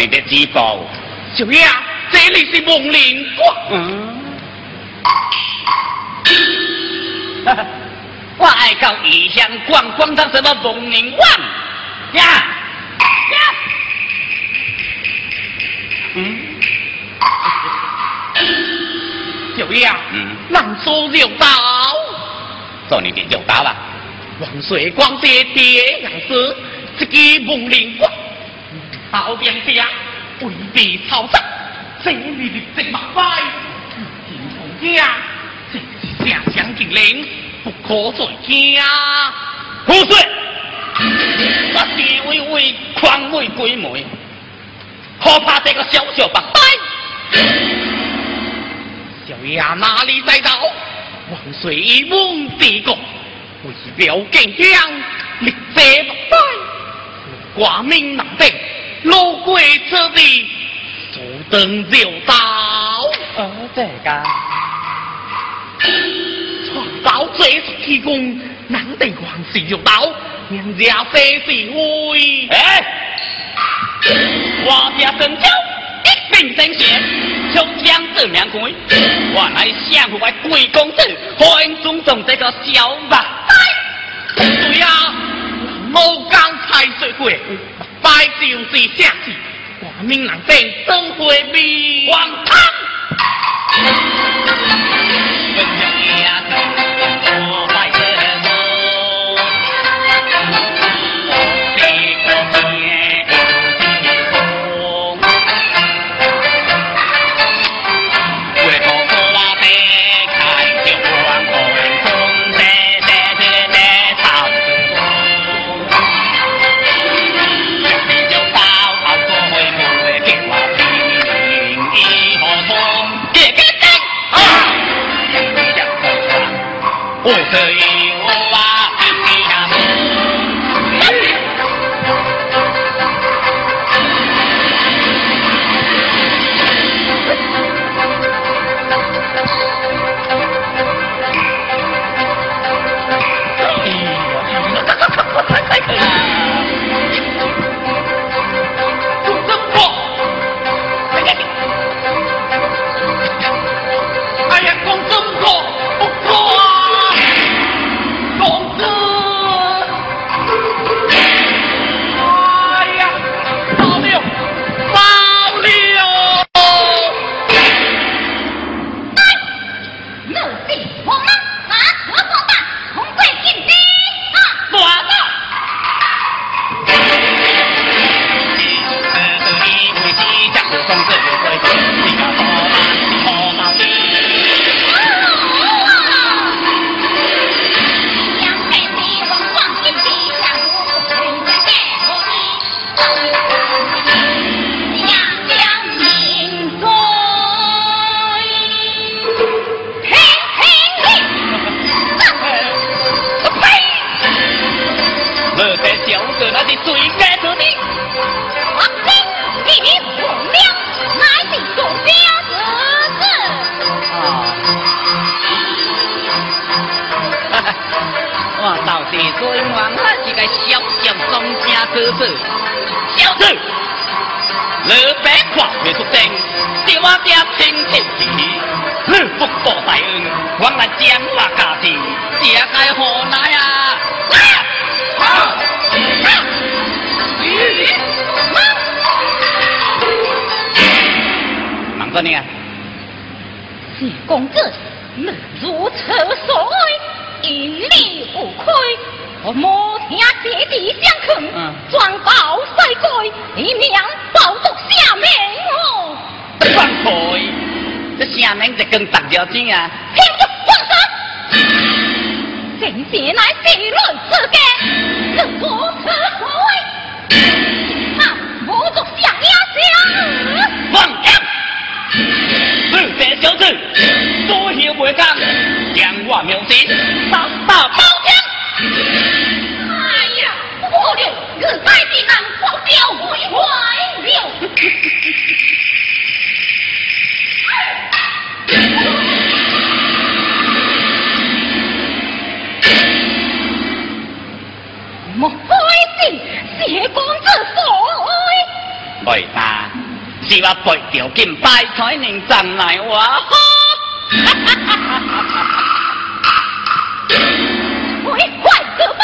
你的指报，小爷，这里是梦灵国。嗯，我爱到异乡逛逛，到什么梦灵王呀呀？嗯，小爷，嗯，难说有道，做你的有道吧？王水光爹爹样子，这个梦灵国。好兵家未必操作，这里的这马快，金从家，这是下乡禁令，不可再惊。胡说！我是为为狂为鬼媒，可怕这个小小白呆。小爷哪里在道？王水一梦帝国，为表更强，力这白呆，挂名难定。路过这里，左登就到。哦，这个，传道最是提供，难得皇室有道，人家非是会。哎，我家神教一并登仙，就将这两鬼，我来相会贵公子，欢迎种种这个小白。对呀，我刚才说过。拜就是下去，挂名难定，生会灭黄汤。公子，能如此所为？因利无亏，我莫听姐弟相劝，转告帅贵，以免保住下面哦。放开，这下面就更大条钱啊！听着放手，正是乃地论之间，如此何为？啊，无足想呀想。放枪！四姐小子，多谢为刚，将我妙计大大包浆。哎呀，我了，日该的难早教毁坏了。莫非是谢公之所？袂打，是我背条件拜彩宁站来我好。为坏个拜，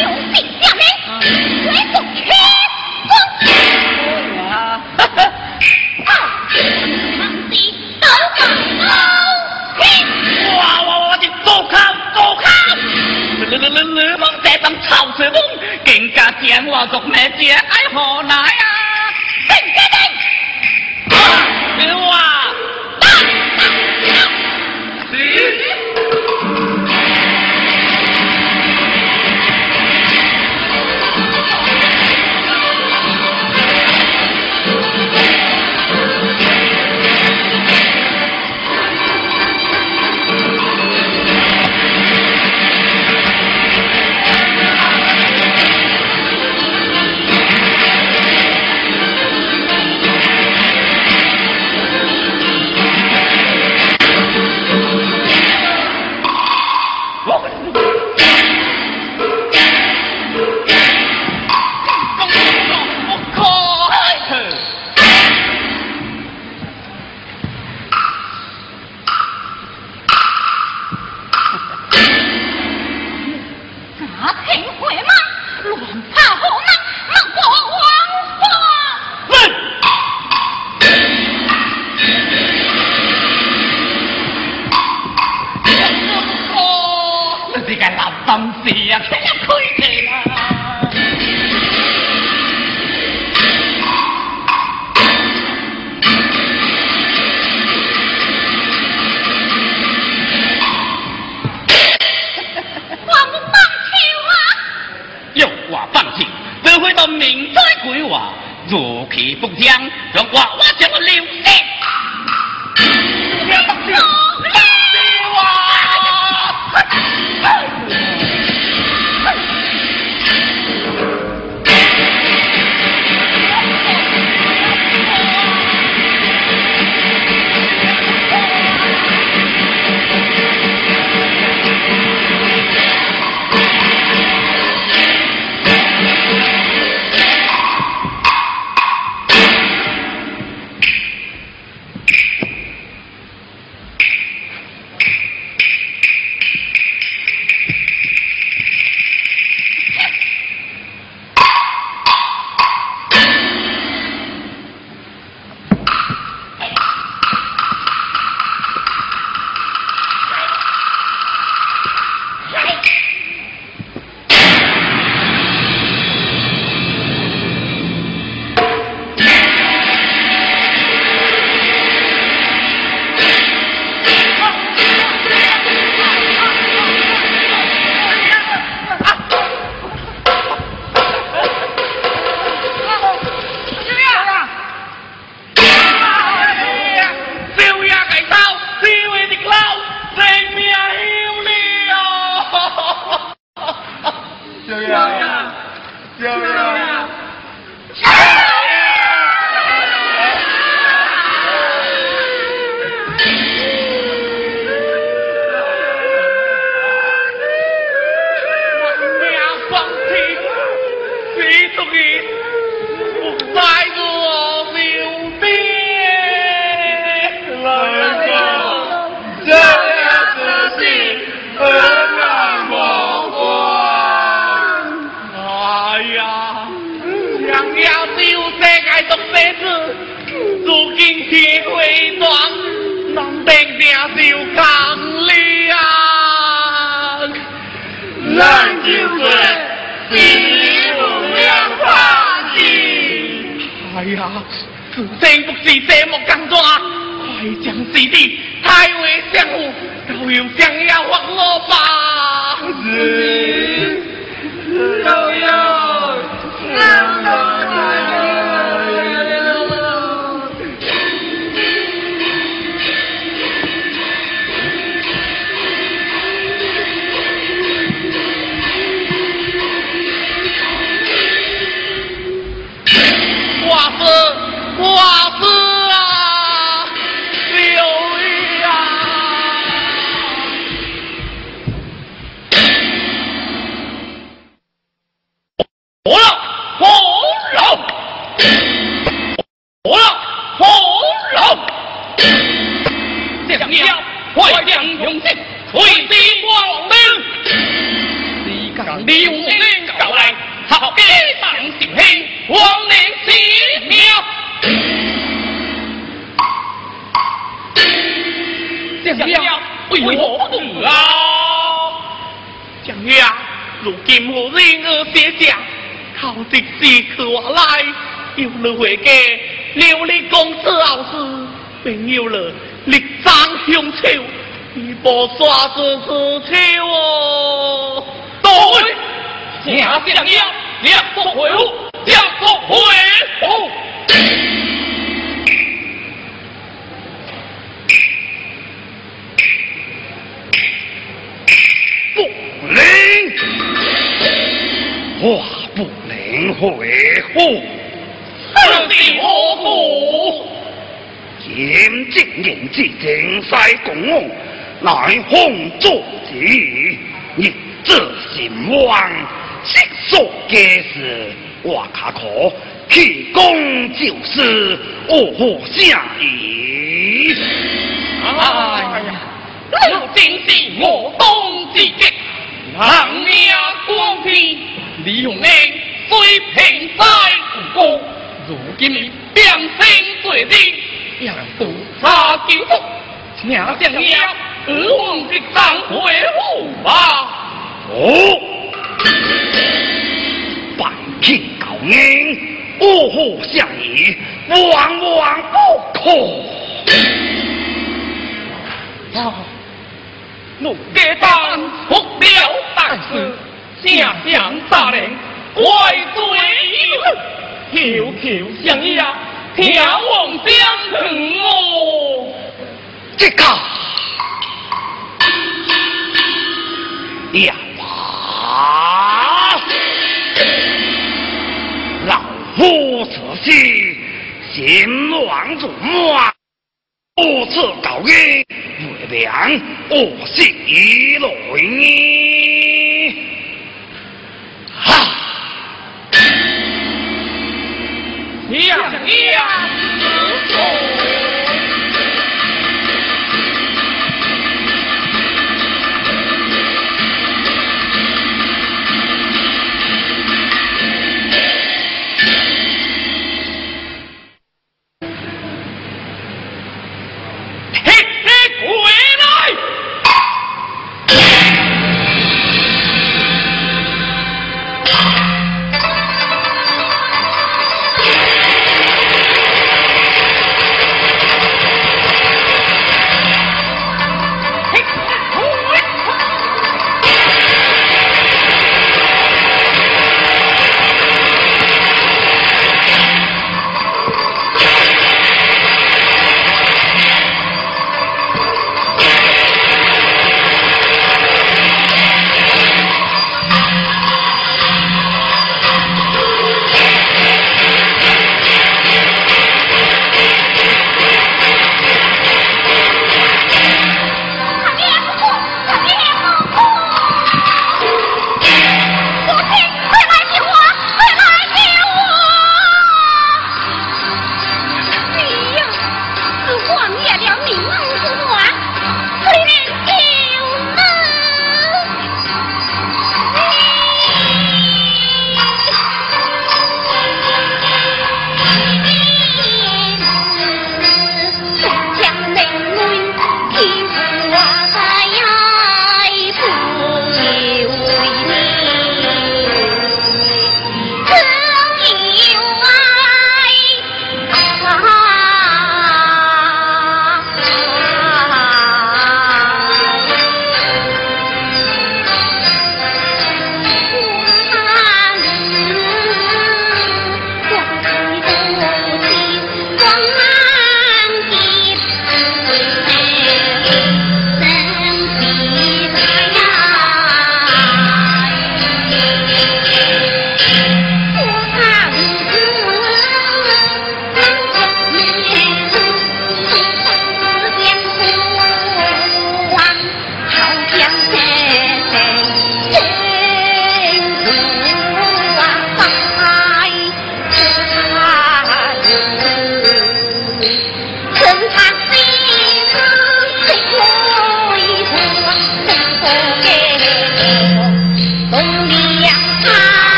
有病下面，来做屈尊。啊！长子都敢高，哇哇哇！就走开走开！你你你你望这当臭水翁，更加将我做咩姐爱何来啊？呀，此生不是这么干抓，快将师弟太为相府，高有想要还我吧。是，高你敢利用命搞来，好给当小兄，王令寺庙。将了，为何不得啊？将了，如今无人儿写下，靠这时刻我来，有了回家，留你公子后事，便有了力争雄秋，一波刷子之秋哦。对，下将了，两不回府，两不回不。灵，话不灵回复。何地何故？今正人之正西公王，乃红烛之，亦这心王，悉数皆是我卡可，气功就是，我何下意？哎呀，如今是我东之极。长命光天，李永年虽平在故宫，如今变身罪人，要督查京府，请将了二王的张回府吧。哦，百天高恩，呜呼相依，万万不可。啊！奴家当服了大事，下将大令，怪罪求求相依啊，天王相疼哦！这个呀啊，老夫此时心王祖母啊，不辞高恩。为良，我心来呢。哈！呀呀！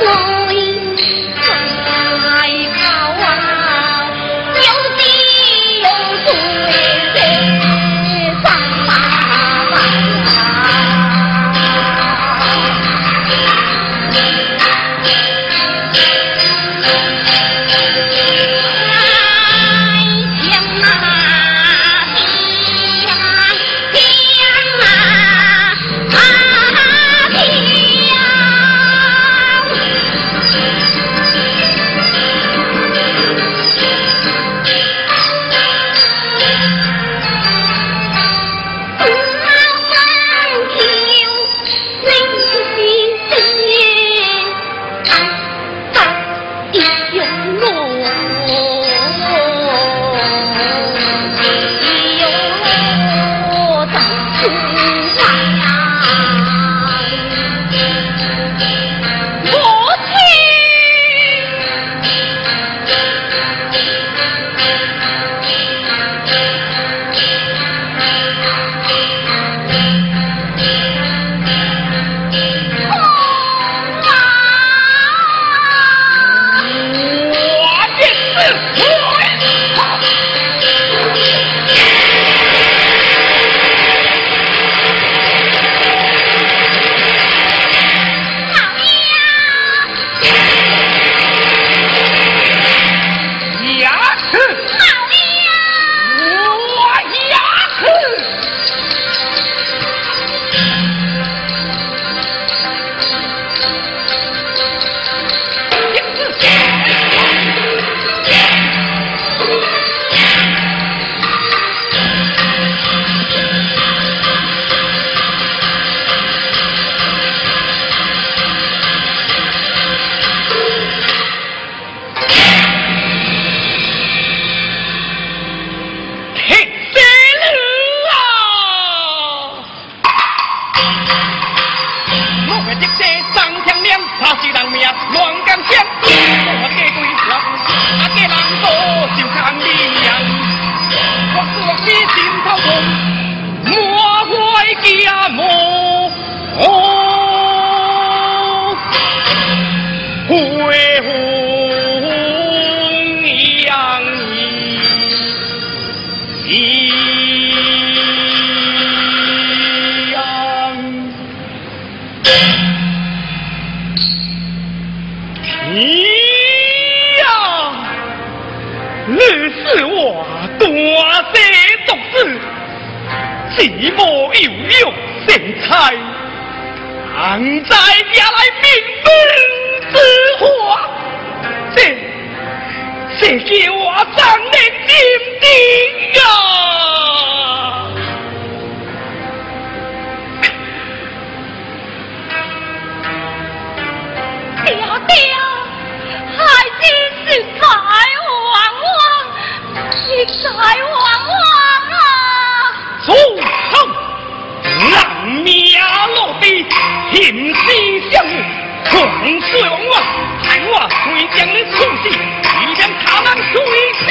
Lord. 人才俺在家来命之活这这给我上的金顶啊爹爹孩子是王王王王啊。下落地，天师降雨，狂水王我，害我罪将你处死，谁将他们处死？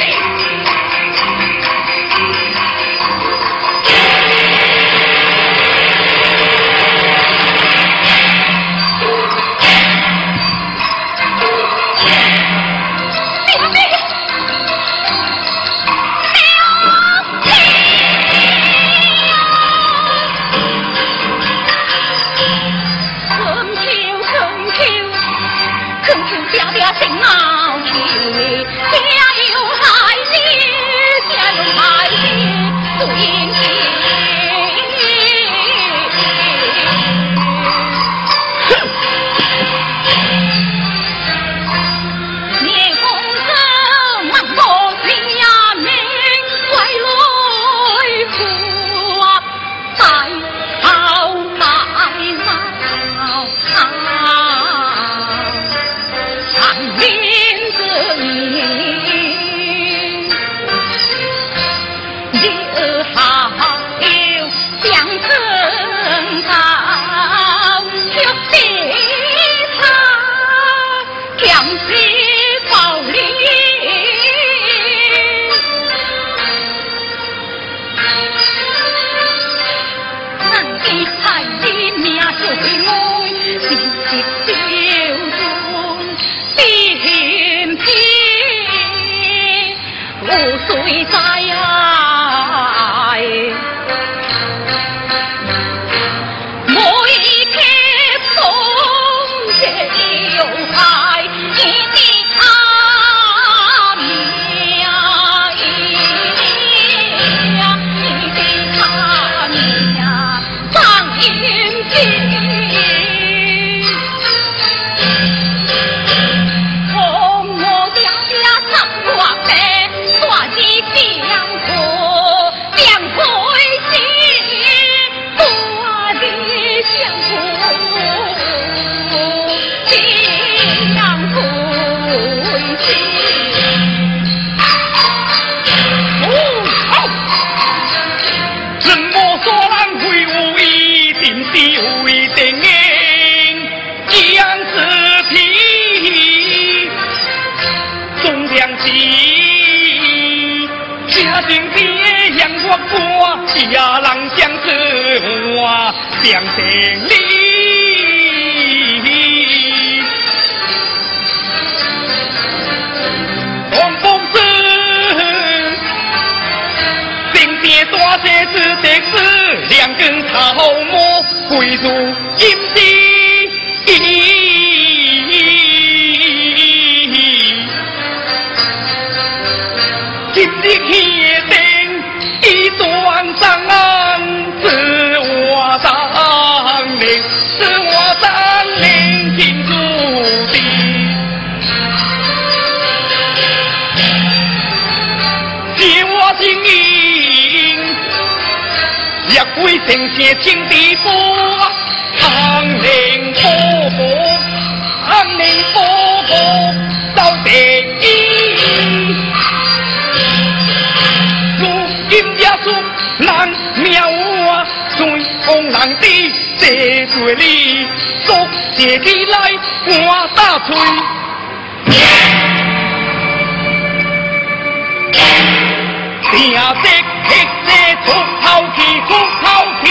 两千里，黄公子，身边大些子的是两根草木归入金地。也归成些青地夫，唐宁伯伯，唐宁伯伯到第一，如今家族难妙啊，最红人的。这嘴里说起来我大吹，听这黑色出口气，出口气，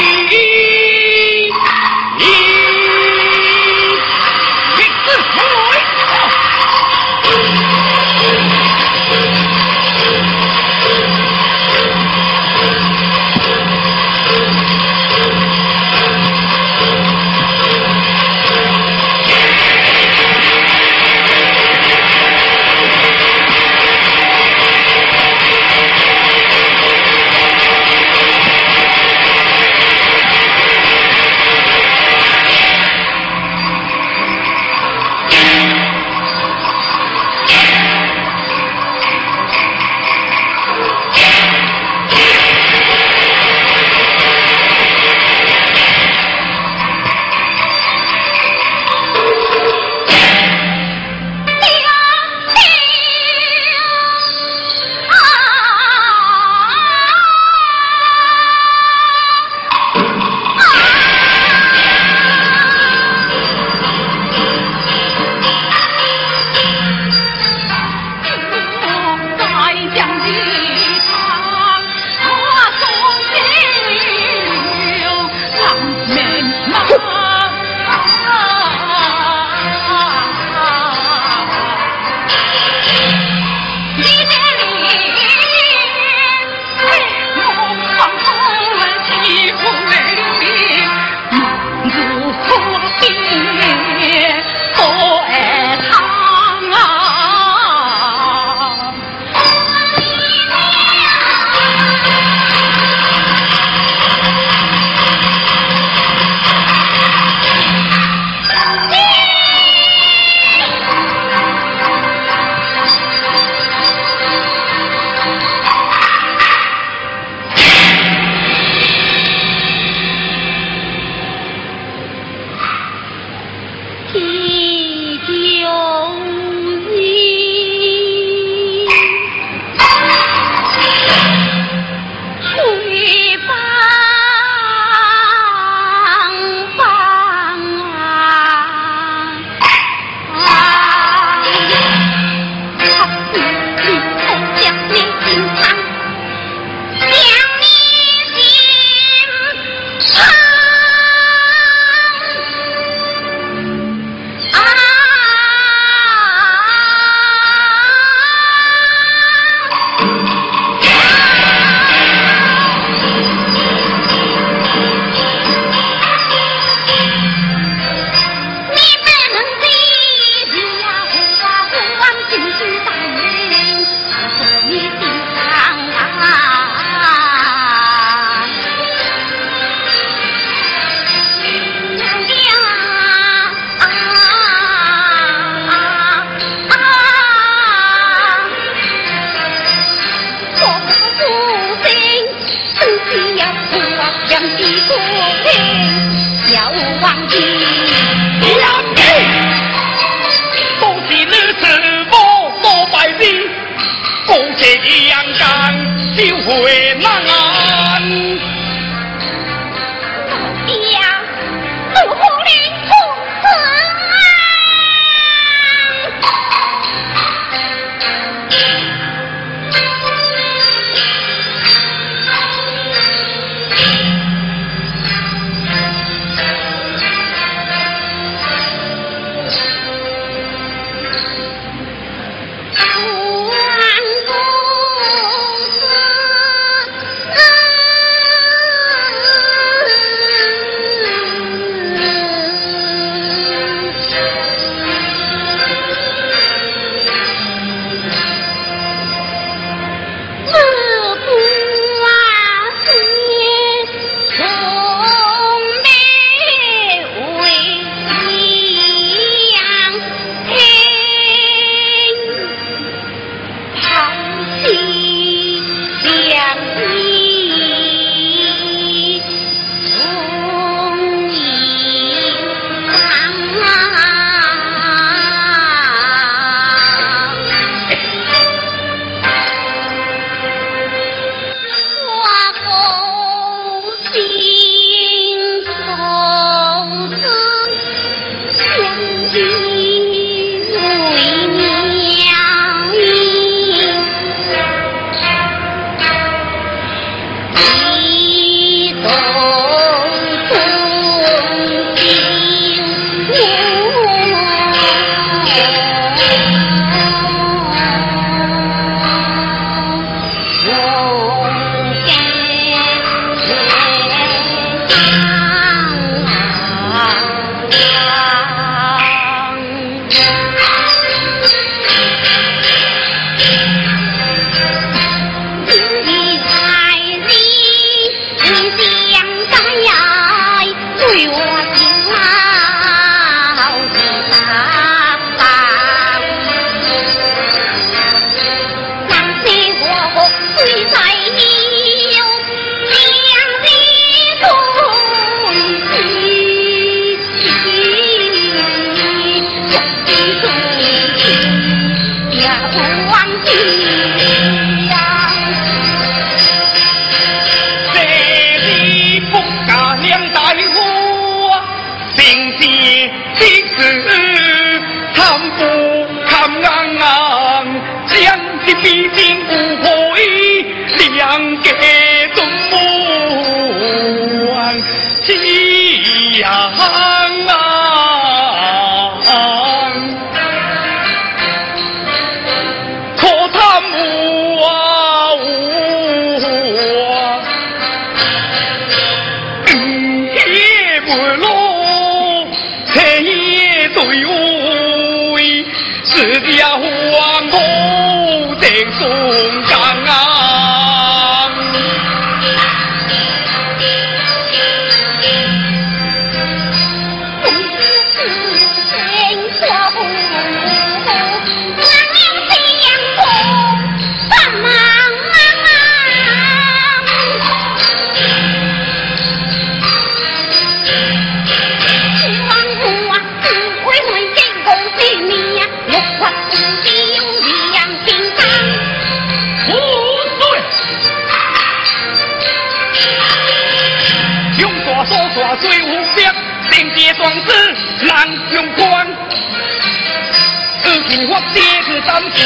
三四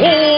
五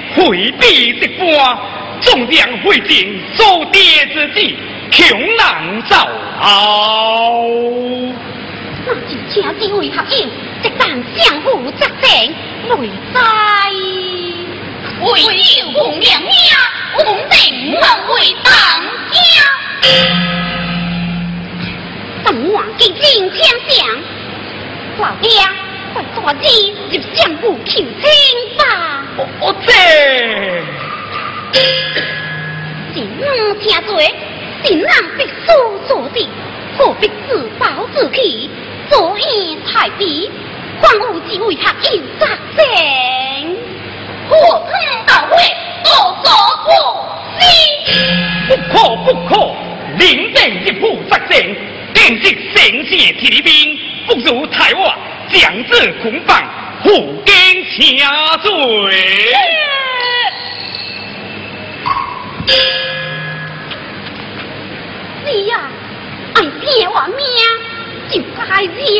回避的官，纵将会尽做爹之子，穷难走熬。那就请几位合影，一旦相互责定，未在为救红娘娘，红定万为当家。本王给金枪将，老爹快抓紧入相府求亲吧。哦哦，这情。人多，情。人必须做事，何必自暴自弃？做以太低，况有几位学友扎阵？何曾到会多所不知？不可不可，临阵一步扎见，定成神仙铁兵，不如台湾将至捆绑。不敢下嘴。爹命就该了，